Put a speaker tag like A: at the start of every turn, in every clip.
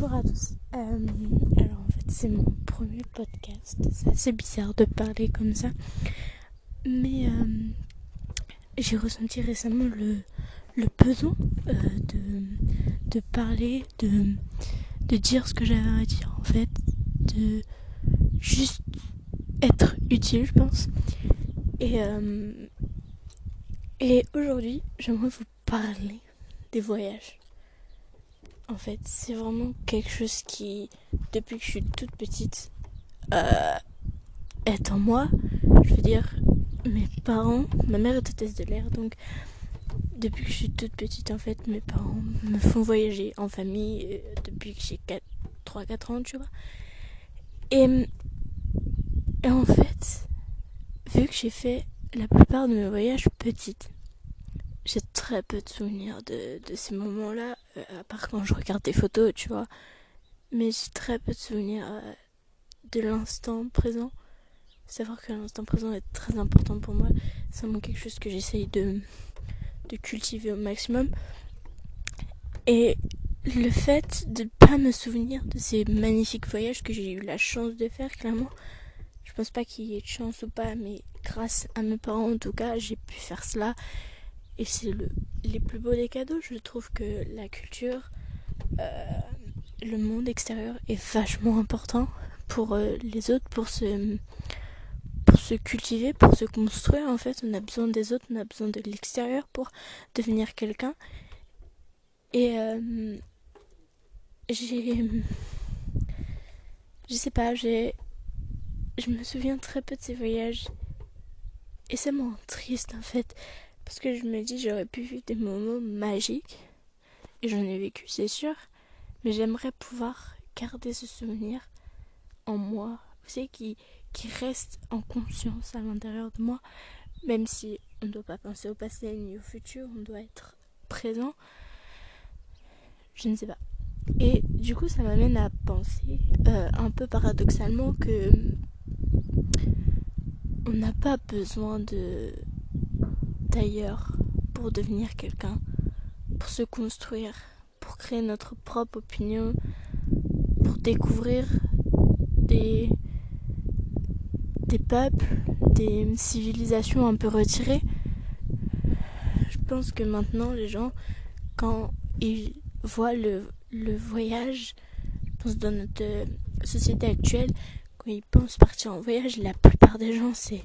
A: Bonjour à tous. Euh, alors en fait c'est mon premier podcast. C'est assez bizarre de parler comme ça. Mais euh, j'ai ressenti récemment le, le besoin euh, de, de parler, de, de dire ce que j'avais à dire en fait. De juste être utile je pense. Et, et aujourd'hui j'aimerais vous parler des voyages en fait. C'est vraiment quelque chose qui, depuis que je suis toute petite, euh, est en moi. Je veux dire, mes parents, ma mère est hôtesse de l'air, donc depuis que je suis toute petite, en fait, mes parents me font voyager en famille euh, depuis que j'ai 3-4 ans, tu vois. Et, et en fait, vu que j'ai fait la plupart de mes voyages petites, j'ai très peu de souvenirs de, ces moments-là, euh, à part quand je regarde des photos, tu vois. Mais j'ai très peu de souvenirs euh, de l'instant présent. Savoir que l'instant présent est très important pour moi. C'est vraiment quelque chose que j'essaye de, de cultiver au maximum. Et le fait de ne pas me souvenir de ces magnifiques voyages que j'ai eu la chance de faire, clairement, je pense pas qu'il y ait de chance ou pas, mais grâce à mes parents en tout cas, j'ai pu faire cela. Et c'est le, les plus beaux des cadeaux. Je trouve que la culture, euh, le monde extérieur est vachement important pour euh, les autres, pour se, pour se cultiver, pour se construire. En fait, on a besoin des autres, on a besoin de l'extérieur pour devenir quelqu'un. Et euh, j'ai. Je sais pas, j'ai. Je me souviens très peu de ces voyages. Et c'est moins triste en fait. Parce que je me dis, j'aurais pu vivre des moments magiques. Et j'en ai vécu, c'est sûr. Mais j'aimerais pouvoir garder ce souvenir en moi. Vous savez, qui, reste en conscience à l'intérieur de moi. Même si on ne doit pas penser au passé ni au futur, on doit être présent. Je ne sais pas. Et du coup, ça m'amène à penser, euh, un peu paradoxalement, que on n'a pas besoin de d'ailleurs pour devenir quelqu'un, pour se construire, pour créer notre propre opinion, pour découvrir des, des peuples, des civilisations un peu retirées. Je pense que maintenant les gens, quand ils voient le, le voyage, dans notre société actuelle, quand ils pensent partir en voyage, la plupart des gens, c'est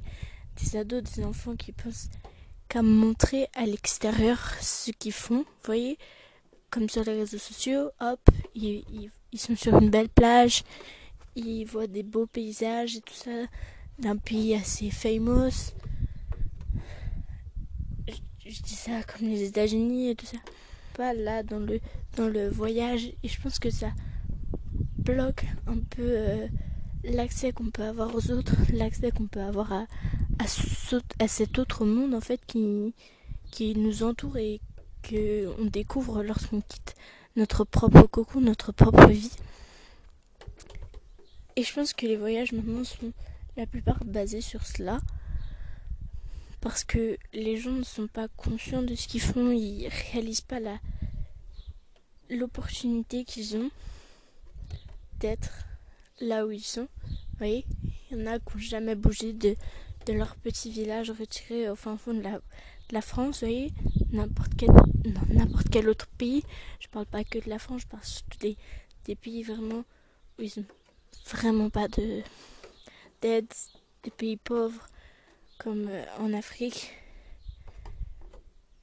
A: des ados, des enfants qui pensent qu'à montrer à l'extérieur ce qu'ils font. Vous voyez, comme sur les réseaux sociaux, hop, ils, sont sur une belle plage, ils voient des beaux paysages et tout ça d'un pays assez famous. Je, dis ça comme les États-Unis et tout ça. Pas là dans le dans le voyage et je pense que ça bloque un peu euh, l'accès qu'on peut avoir aux autres, l'accès qu'on peut avoir à, à, cet autre monde en fait qui, qui nous entoure et que on découvre lorsqu'on quitte notre propre cocon, notre propre vie. Et je pense que les voyages maintenant sont la plupart basés sur cela. Parce que les gens ne sont pas conscients de ce qu'ils font, ils réalisent pas la l'opportunité qu'ils ont d'être là où ils sont. Vous voyez, il y en a qui n'ont jamais bougé de, de leur petit village retiré au fin fond de la, France, vous voyez, n'importe quel, quel autre pays. Je parle pas que de la France, je parle surtout des, des pays vraiment où ils n'ont vraiment pas de d'aide, des pays pauvres comme euh, en Afrique,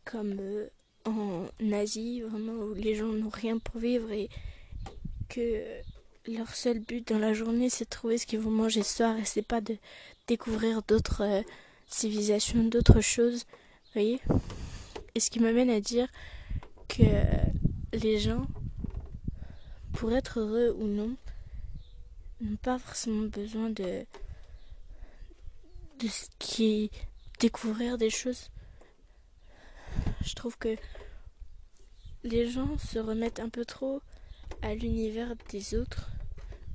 A: comme euh, en Asie, vraiment où les gens n'ont rien pour vivre et que leur seul but dans la journée c'est de trouver ce qu'ils vont manger ce soir et c'est pas de découvrir d'autres euh, civilisations, d'autres choses, vous voyez Et ce qui m'amène à dire que les gens, pour être heureux ou non, n'ont pas forcément besoin de de ce qui découvrir des choses. Je trouve que les gens se remettent un peu trop à l'univers des autres,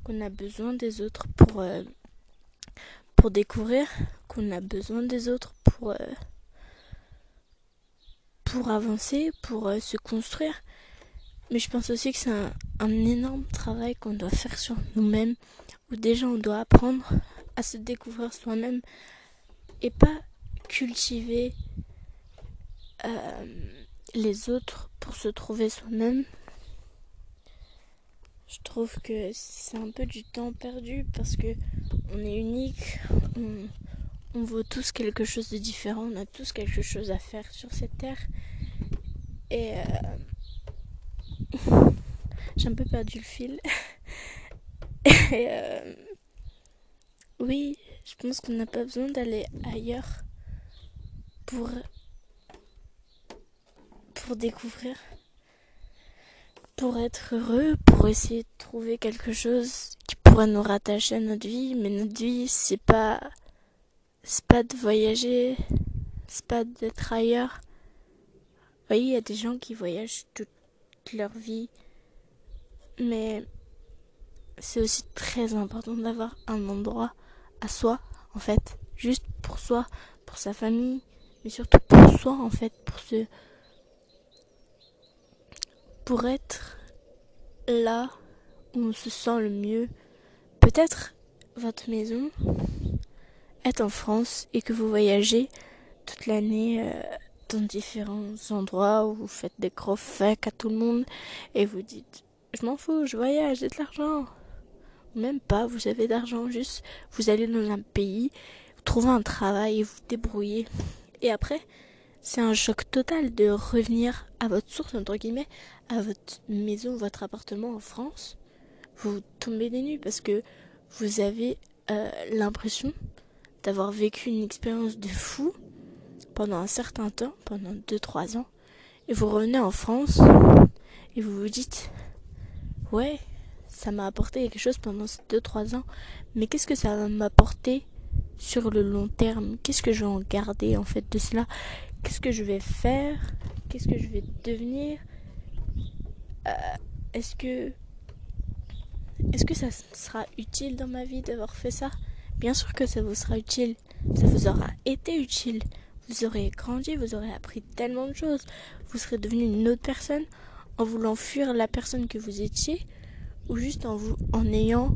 A: qu'on a besoin des autres pour, euh, pour découvrir, qu'on a besoin des autres pour, euh, pour avancer, pour euh, se construire. Mais je pense aussi que c'est un, un énorme travail qu'on doit faire sur nous-mêmes, où déjà on doit apprendre à se découvrir soi-même et pas cultiver les autres pour se trouver soi-même. Je trouve que c'est un peu du temps perdu parce que on est unique, on, on vaut tous quelque chose de différent, on a tous quelque chose à faire sur cette terre. Et euh, j'ai un peu perdu le fil. Et euh, oui, je pense qu'on n'a pas besoin d'aller ailleurs pour pour découvrir, pour être heureux, pour essayer de trouver quelque chose qui pourrait nous rattacher à notre vie. Mais notre vie, c'est pas c'est pas de voyager, c'est pas d'être ailleurs. Vous voyez, il y a des gens qui voyagent toute leur vie, mais c'est aussi très important d'avoir un endroit à soi, en fait, juste pour soi, pour sa famille, mais surtout pour soi, en fait, pour se, pour être là où on se sent le mieux. Peut-être votre maison est en France et que vous voyagez toute l'année euh, dans différents endroits où vous faites des gros à tout le monde et vous dites je m'en fous, je voyage, j'ai de l'argent. Même pas, vous avez d'argent, juste vous allez dans un pays, vous trouvez un travail et vous débrouillez. Et après, c'est un choc total de revenir à votre source, entre guillemets, à votre maison, votre appartement en France. Vous tombez des nues parce que vous avez euh, l'impression d'avoir vécu une expérience de fou pendant un certain temps, pendant 2-3 ans, et vous revenez en France et vous vous dites ouais, ça m'a apporté quelque chose pendant ces 2-3 ans, mais qu'est-ce que ça va m'apporter sur le long terme? Qu'est-ce que je vais en garder en fait de cela? Qu'est-ce que je vais faire? Qu'est-ce que je vais devenir? Euh, Est-ce que est-ce que ça sera utile dans ma vie d'avoir fait ça? Bien sûr que ça vous sera utile. Ça vous aura été utile. Vous aurez grandi, vous aurez appris tellement de choses. Vous serez devenu une autre personne en voulant fuir la personne que vous étiez ou juste en, vous, en ayant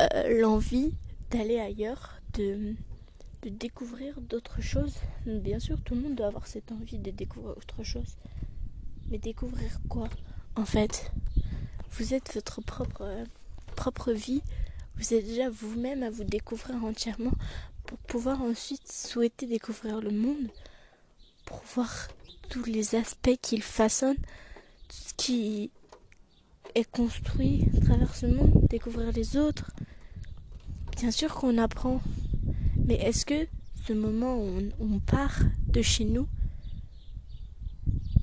A: euh, l'envie d'aller ailleurs, de, de découvrir d'autres choses. Bien sûr, tout le monde doit avoir cette envie de découvrir autre chose. Mais découvrir quoi En fait, vous êtes votre propre, propre vie vous êtes déjà vous-même à vous découvrir entièrement pour pouvoir ensuite souhaiter découvrir le monde, pour voir tous les aspects qu'il façonne, tout ce qui est construit à travers ce monde, découvrir les autres. Bien sûr qu'on apprend, mais est-ce que ce moment où on, part de chez nous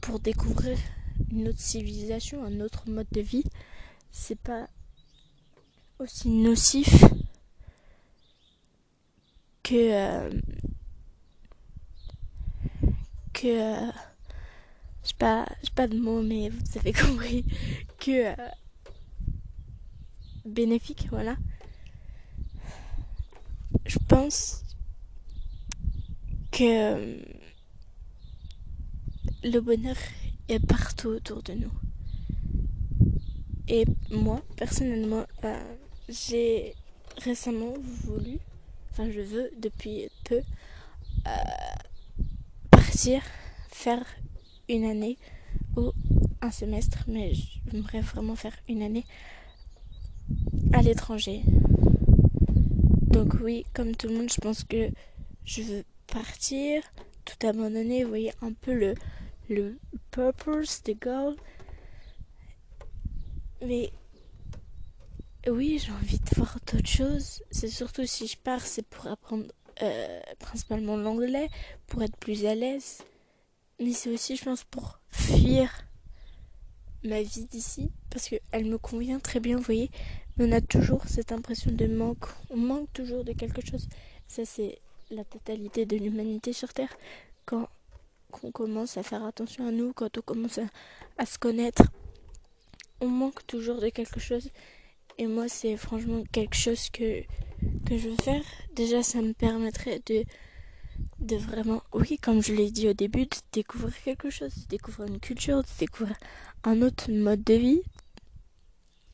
A: pour découvrir une autre civilisation, un autre mode de vie, c'est pas aussi nocif que euh, que euh, je pas pas de mots mais vous avez compris que euh, bénéfique voilà je pense que le bonheur est partout autour de nous et moi personnellement j'ai récemment voulu, enfin je veux depuis peu, euh, partir faire une année ou un semestre, mais j'aimerais vraiment faire une année à l'étranger. Donc oui, comme tout le monde, je pense que je veux partir, tout abandonner, vous voyez un peu le, le purpose, the goal. Mais oui, j'ai envie de voir d'autres choses. C'est surtout si je pars, c'est pour apprendre euh, principalement l'anglais, pour être plus à l'aise. Mais c'est aussi, je pense, pour fuir ma vie d'ici, parce qu'elle me convient très bien, vous voyez. Mais on a toujours cette impression de manque. On manque toujours de quelque chose. Ça, c'est la totalité de l'humanité sur Terre. Quand on commence à faire attention à nous, quand on commence à se connaître, on manque toujours de quelque chose. Et moi, c'est franchement quelque chose que, que je veux faire. Déjà, ça me permettrait de de vraiment, oui, comme je l'ai dit au début, de découvrir quelque chose, de découvrir une culture, de découvrir un autre mode de vie.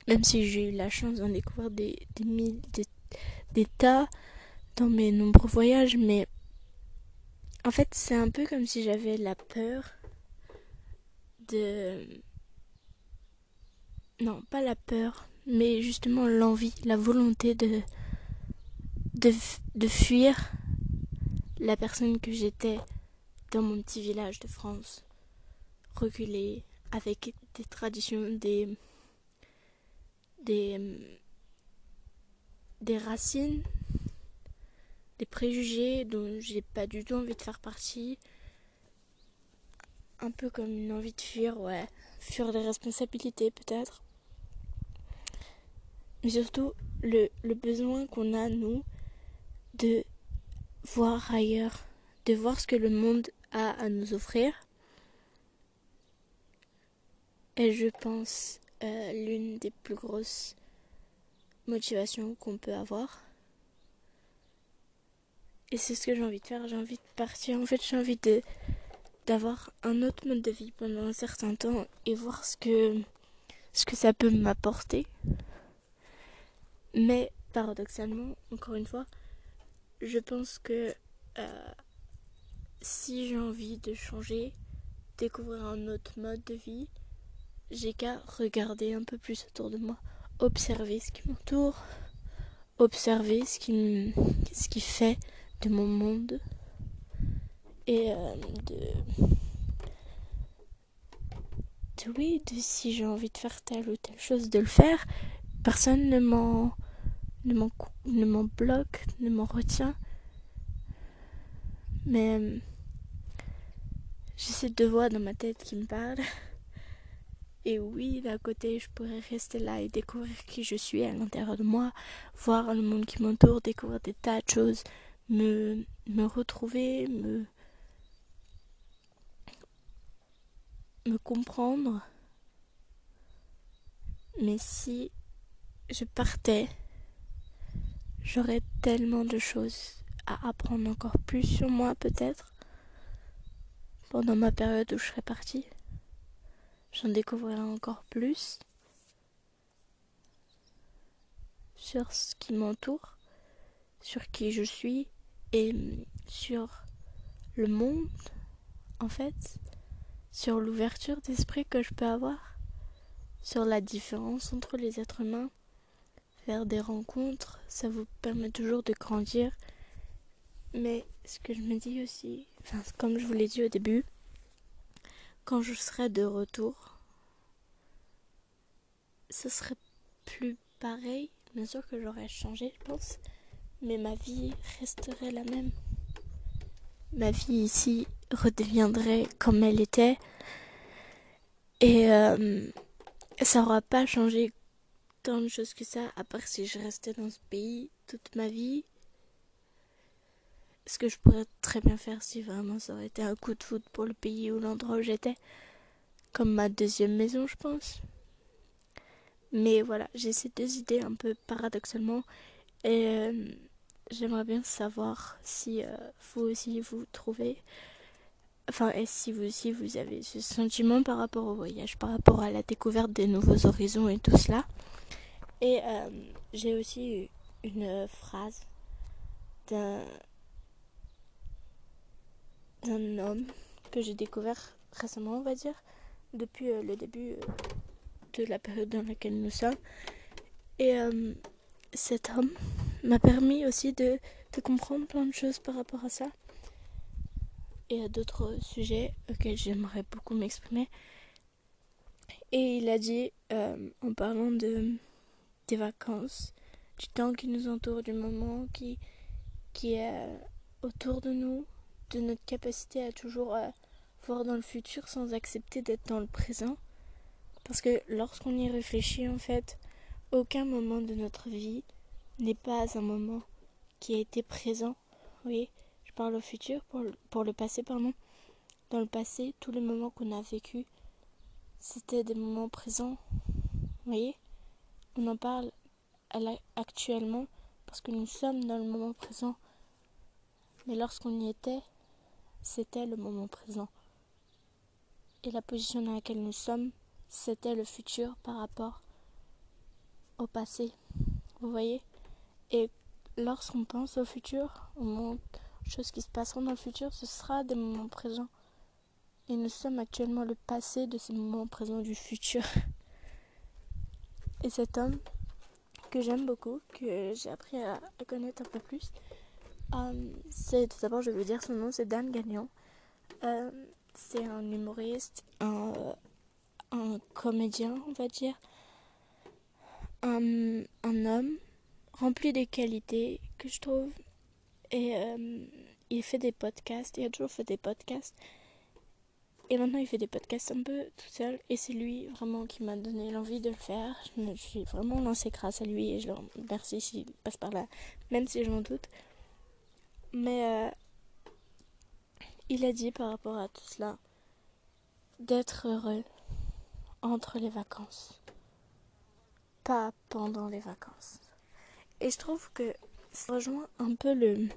A: Même si j'ai eu la chance d'en découvrir des, des, des, des tas dans mes nombreux voyages, mais en fait, c'est un peu comme si j'avais la peur de... Non, pas la peur, mais justement l'envie, la volonté de, de, de fuir la personne que j'étais dans mon petit village de France, reculé, avec des traditions, des, des, des racines, des préjugés dont j'ai pas du tout envie de faire partie. Un peu comme une envie de fuir, ouais. Fuir les responsabilités peut-être. Mais surtout le besoin qu'on a, nous, de voir ailleurs, de voir ce que le monde a à nous offrir. Et je pense euh, l'une des plus grosses motivations qu'on peut avoir. Et c'est ce que j'ai envie de faire. J'ai envie de partir. En fait, j'ai envie d'avoir un autre mode de vie pendant un certain temps et voir ce que ça peut m'apporter. Mais paradoxalement, encore une fois, je pense que euh, si j'ai envie de changer, découvrir un autre mode de vie, j'ai qu'à regarder un peu plus autour de moi, observer ce qui m'entoure, observer ce qui, fait de mon monde et euh, de oui, de si j'ai envie de faire telle ou telle chose, de le faire. Personne ne m'en ne m'en bloque, ne m'en retient. Mais euh, j'ai ces deux voix dans ma tête qui me parlent. Et oui, d'un côté, je pourrais rester là et découvrir qui je suis à l'intérieur de moi, voir le monde qui m'entoure, découvrir des tas de choses, me, me retrouver, me, me comprendre. Mais si je partais J'aurais tellement de choses à apprendre encore plus sur moi peut-être pendant ma période où je serais partie. J'en découvrirai encore plus sur ce qui m'entoure, sur qui je suis et sur le monde en fait, sur l'ouverture d'esprit que je peux avoir, sur la différence entre les êtres humains faire des rencontres, ça vous permet toujours de grandir. Mais ce que je me dis aussi, comme je vous l'ai dit au début, quand je serai de retour, ce serait plus pareil. Bien sûr que j'aurais changé, je pense, mais ma vie resterait la même. Ma vie ici redeviendrait comme elle était. Et euh, ça n'aura pas changé tant de choses que ça, à part si je restais dans ce pays toute ma vie. Ce que je pourrais très bien faire si vraiment ça aurait été un coup de foot pour le pays ou l'endroit où j'étais. Comme ma deuxième maison, je pense. Mais voilà, j'ai ces deux idées un peu paradoxalement. Et euh, j'aimerais bien savoir si euh, vous aussi vous trouvez. Enfin, et si vous aussi vous avez ce sentiment par rapport au voyage, par rapport à la découverte des nouveaux horizons et tout cela. Et euh, j'ai aussi eu une phrase d'un d'un homme que j'ai découvert récemment, on va dire, depuis euh, le début euh, de la période dans laquelle nous sommes. Et cet homme m'a permis aussi de, de comprendre plein de choses par rapport à ça et à d'autres sujets auxquels j'aimerais beaucoup m'exprimer. Et il a dit, en parlant de des vacances, du temps qui nous entoure, du moment qui, qui est autour de nous, de notre capacité à toujours euh, voir dans le futur sans accepter d'être dans le présent. Parce que lorsqu'on y réfléchit, en fait, aucun moment de notre vie n'est pas un moment qui a été présent. Oui, je parle au futur, pour le, pour le passé, pardon. Dans le passé, tous les moments qu'on a vécu, c'était des moments présents. Vous voyez on en parle actuellement parce que nous sommes dans le moment présent. Mais lorsqu'on y était, c'était le moment présent. Et la position dans laquelle nous sommes, c'était le futur par rapport au passé. Vous voyez? Et lorsqu'on pense au futur, aux choses qui se passeront dans le futur, ce sera des moments présents. Et nous sommes actuellement le passé de ces moments présents du futur. Et cet homme que j'aime beaucoup, que j'ai appris à, connaître un peu plus, euh, c'est tout d'abord, je vous dire son nom, c'est Dan Gagnon. Euh, c'est un humoriste, un, comédien, on va dire, un, un, homme rempli de qualités que je trouve. Et euh, il fait des podcasts, il a toujours fait des podcasts. Et maintenant, il fait des podcasts un peu tout seul. Et c'est lui vraiment qui m'a donné l'envie de le faire. Je me suis vraiment lancée grâce à lui et je le remercie s'il passe par là, même si j'en doute. Mais euh, il a dit par rapport à tout cela d'être heureux entre les vacances, pas pendant les vacances. Et je trouve que ça rejoint un peu le,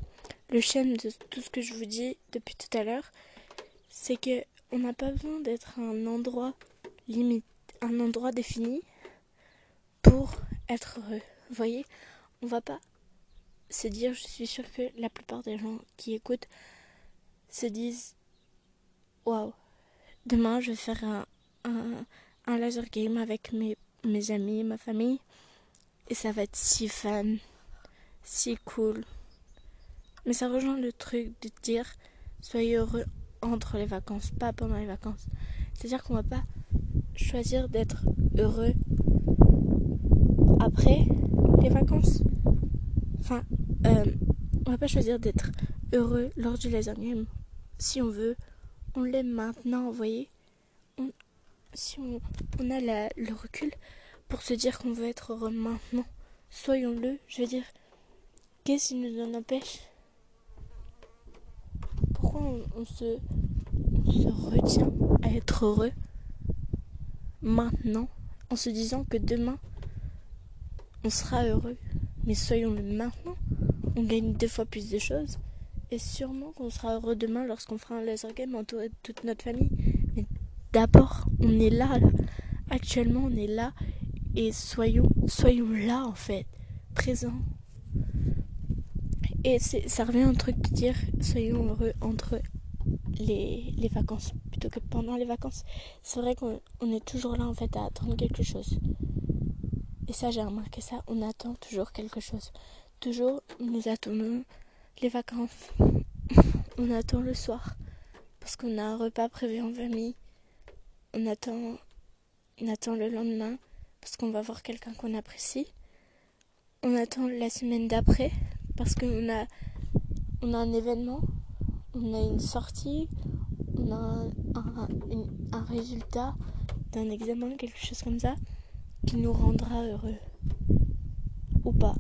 A: le chaîne de tout ce que je vous dis depuis tout à l'heure. C'est que on n'a pas besoin d'être un endroit limite, un endroit défini pour être heureux. Vous voyez, on va pas se dire, je suis sûre que la plupart des gens qui écoutent se disent, waouh, demain je vais faire un, un, un laser game avec mes, mes amis, ma famille, et ça va être si fun, si cool. Mais ça rejoint le truc de dire, soyez heureux entre les vacances, pas pendant les vacances. C'est-à-dire qu'on va pas choisir d'être heureux après les vacances. Enfin, euh, on va pas choisir d'être heureux lors du laser game. Si on veut, on l'aime maintenant, vous voyez. si on, on a le recul pour se dire qu'on veut être heureux maintenant, soyons-le. Je veux dire, qu'est-ce qui nous en empêche on, se, retient à être heureux maintenant en se disant que demain on sera heureux. Mais soyons-le maintenant. On gagne deux fois plus de choses. Et sûrement qu'on sera heureux demain lorsqu'on fera un laser game entouré de toute notre famille. Mais d'abord, on est là, là. Actuellement, on est là. Et soyons, soyons là en fait. Présents. Et ça revient au truc de dire soyons heureux entre les, les vacances plutôt que pendant les vacances. C'est vrai qu'on est toujours là en fait à attendre quelque chose. Et ça, j'ai remarqué ça, on attend toujours quelque chose. Toujours, nous attendons les vacances. on attend le soir parce qu'on a un repas prévu en famille. On attend, on attend le lendemain parce qu'on va voir quelqu'un qu'on apprécie. On attend la semaine d'après parce qu'on a, on a un événement, on a une sortie, on a un, résultat d'un examen, quelque chose comme ça, qui nous rendra heureux. Ou pas.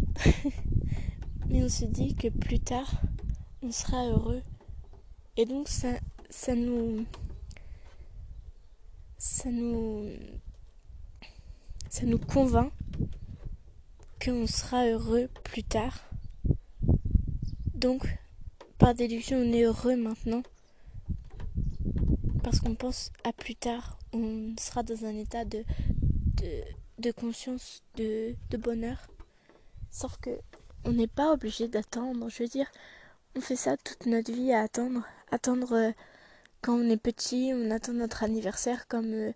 A: Mais on se dit que plus tard, on sera heureux. Et donc ça, ça nous... Ça nous... Ça nous convainc qu'on sera heureux plus tard donc, par déduction, on est heureux maintenant. Parce qu'on pense à plus tard, on sera dans un état de, de, conscience, de, bonheur. Sauf que on n'est pas obligé d'attendre. Je veux dire, on fait ça toute notre vie à attendre. Attendre euh, quand on est petit, on attend notre anniversaire comme, euh,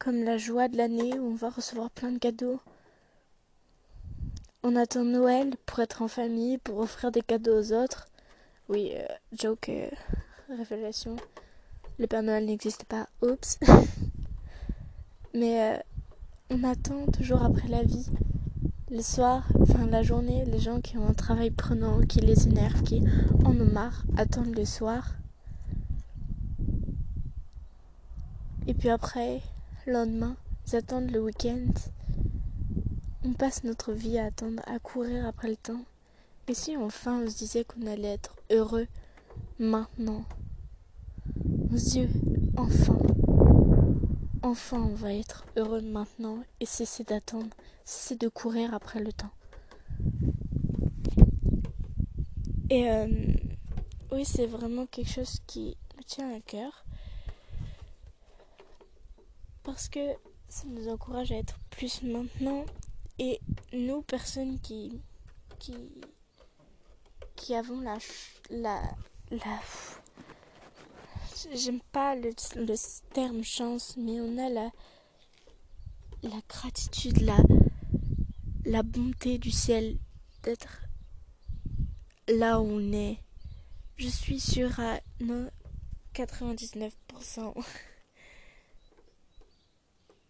A: comme la joie de l'année où on va recevoir plein de cadeaux. On attend Noël pour être en famille, pour offrir des cadeaux aux autres. Oui, euh, joke, euh, révélation. Le Père Noël n'existe pas. Oups. Mais euh, on attend toujours après la vie. Le soir, enfin la journée, les gens qui ont un travail prenant, qui les énerve, qui en ont marre, attendent le soir. Et puis après, le lendemain, ils attendent le week-end. On passe notre vie à attendre, à courir après le temps. Et si enfin on se disait qu'on allait être heureux maintenant? Dieu, enfin, enfin on va être heureux maintenant et cesser d'attendre, cesser de courir après le temps. Et euh, oui, c'est vraiment quelque chose qui me tient à cœur. Parce que ça nous encourage à être plus maintenant. Et nous, personnes qui, qui, qui avons la, la, la j'aime pas le, le, terme chance, mais on a la, la gratitude, la, la bonté du ciel d'être là où on est. Je suis sûre à 99%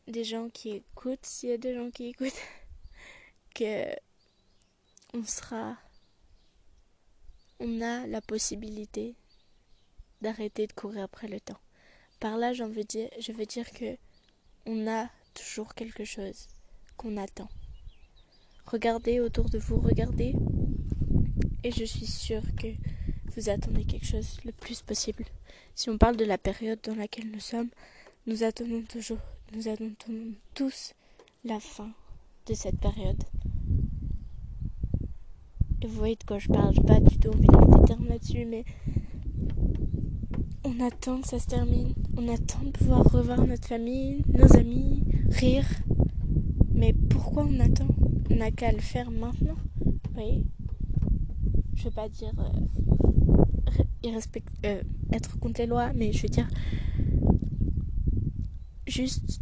A: des gens qui écoutent, s'il y a des gens qui écoutent, on sera, on a la possibilité d'arrêter de courir après le temps. Par là, j'en veux je veux dire que on a toujours quelque chose qu'on attend. Regardez autour de vous, regardez, et je suis sûre que vous attendez quelque chose le plus possible. Si on parle de la période dans laquelle nous sommes, nous attendons toujours, nous attendons tous la fin de cette période. Vous voyez de quoi je parle, je pas du tout envie de termes là-dessus, mais on attend que ça se termine. On attend de pouvoir revoir notre famille, nos amis, rire. Mais pourquoi on attend? On n'a qu'à le faire maintenant. Vous voyez Je veux pas dire euh, euh, être contre les lois, mais je veux dire juste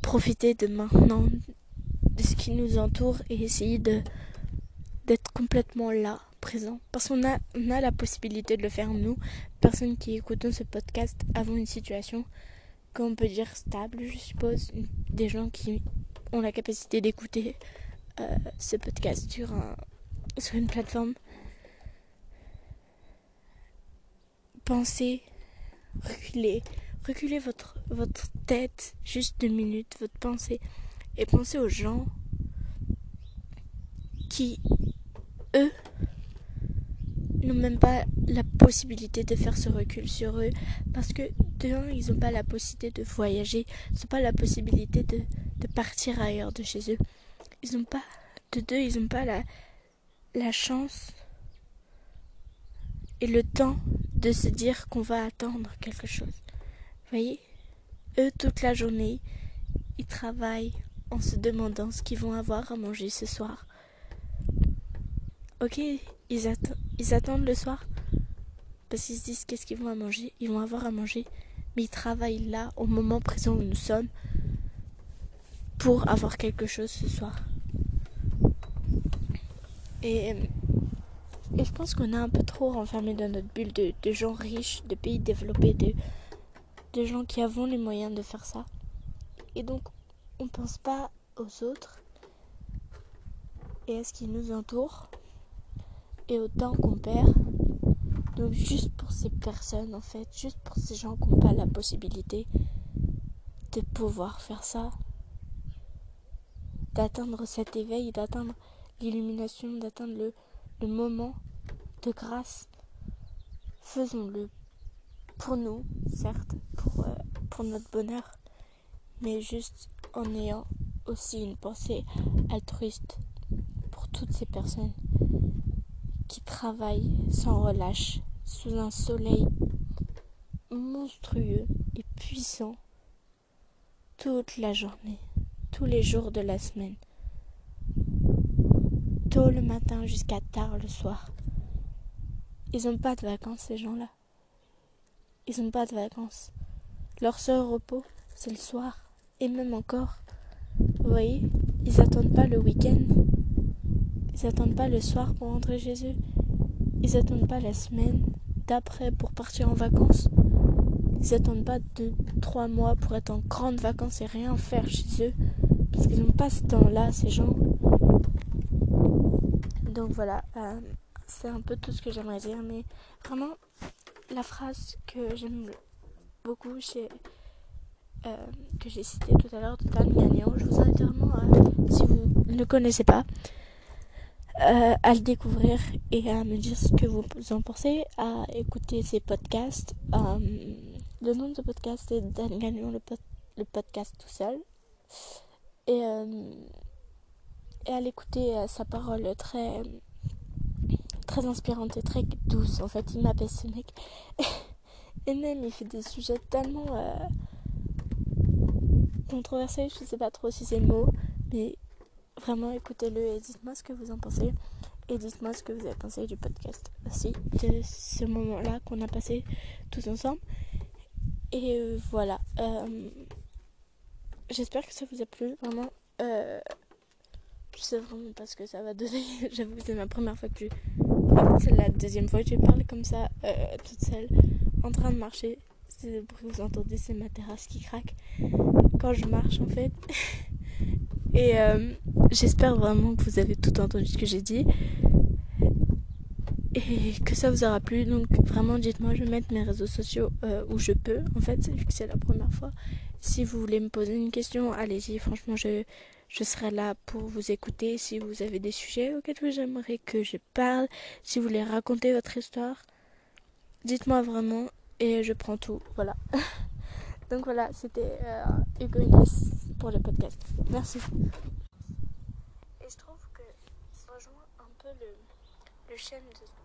A: profiter de maintenant, de ce qui nous entoure et essayer de complètement là présent. Parce qu'on a, la possibilité de le faire, nous, personnes qui écoutons ce podcast, avons une situation qu'on peut dire stable, je suppose. Des gens qui ont la capacité d'écouter euh, ce podcast sur, un, sur une plateforme. Pensez, reculez, reculez votre, votre tête juste deux minutes, votre pensée, et pensez aux gens qui, eux, n'ont même pas la possibilité de faire ce recul sur eux parce que de un ils n'ont pas la possibilité de voyager ils n'ont pas la possibilité de, de, partir ailleurs de chez eux. Ils n'ont pas de deux ils n'ont pas la, la chance et le temps de se dire qu'on va attendre quelque chose. Vous voyez? Eux toute la journée ils travaillent en se demandant ce qu'ils vont avoir à manger ce soir ok ils, ils attendent le soir parce qu'ils se disent qu'est-ce qu'ils vont à manger, ils vont avoir à manger, mais ils travaillent là au moment présent où nous sommes pour avoir quelque chose ce soir. Et, et je pense qu'on a un peu trop renfermé dans notre bulle de, gens riches, de pays développés, de, de gens qui avons les moyens de faire ça. Et donc, on pense pas aux autres et à ce qui nous entoure et au temps qu'on perd. Donc juste pour ces personnes en fait, juste pour ces gens qui n'ont pas la possibilité de pouvoir faire ça, d'atteindre cet éveil, d'atteindre l'illumination, d'atteindre le, le moment de grâce, faisons-le pour nous, certes, pour, euh, pour notre bonheur, mais juste en ayant aussi une pensée altruiste pour toutes ces personnes qui travaille sans relâche sous un soleil monstrueux et puissant toute la journée, tous les jours de la semaine, tôt le matin jusqu'à tard le soir. Ils n'ont pas de vacances, ces gens-là. Ils n'ont pas de vacances. Leur seul repos, c'est le soir. Et même encore. Vous voyez, ils n'attendent pas le week-end. Ils attendent pas le soir pour rentrer chez eux. Ils attendent pas la semaine d'après pour partir en vacances. Ils attendent pas deux, trois mois pour être en grande vacances et rien faire chez eux. Parce qu'ils n'ont pas ce temps-là, ces gens. Donc voilà, euh, c'est un peu tout ce que j'aimerais dire. Mais vraiment, la phrase que j'aime beaucoup chez, euh, que j'ai citée tout à l'heure de Dan Gagnon, je vous invite vraiment à, si vous ne connaissez pas, euh, à le découvrir et à me dire ce que vous en pensez, à écouter ces podcasts. Euh, le nom de ce podcast est Dan Gagnon, le, podcast tout seul. Et, euh, à l'écouter sa parole très, très inspirante et très douce. En fait, il m'appelle ce mec. et même, il fait des sujets tellement controversés. Je sais pas trop si c'est le mot. Mais vraiment, écoutez-le et dites-moi ce que vous en pensez. Et dites-moi ce que vous avez pensé du podcast aussi, de ce moment-là qu'on a passé tous ensemble. Et euh, voilà. Euh, j'espère que ça vous a plu, vraiment. Euh, je sais vraiment pas ce que ça va donner. J'avoue que c'est ma première fois que je. En c'est la deuxième fois que je parle comme ça, toute seule, en train de marcher. C'est le que vous entendez, c'est ma terrasse qui craque quand je marche en fait. Et j'espère vraiment que vous avez tout entendu ce que j'ai dit et que ça vous aura plu. Donc vraiment dites-moi, je vais mettre mes réseaux sociaux euh, où je peux en fait, vu que c'est la première fois. Si vous voulez me poser une question, allez-y, franchement je, je serai là pour vous écouter. Si vous avez des sujets auxquels aimeriez que je parle, si vous voulez raconter votre histoire, dites-moi vraiment et je prends tout. Voilà. Donc voilà, c'était euh, pour le podcast. Merci. Et je trouve que ça rejoint un peu le, le chaîne de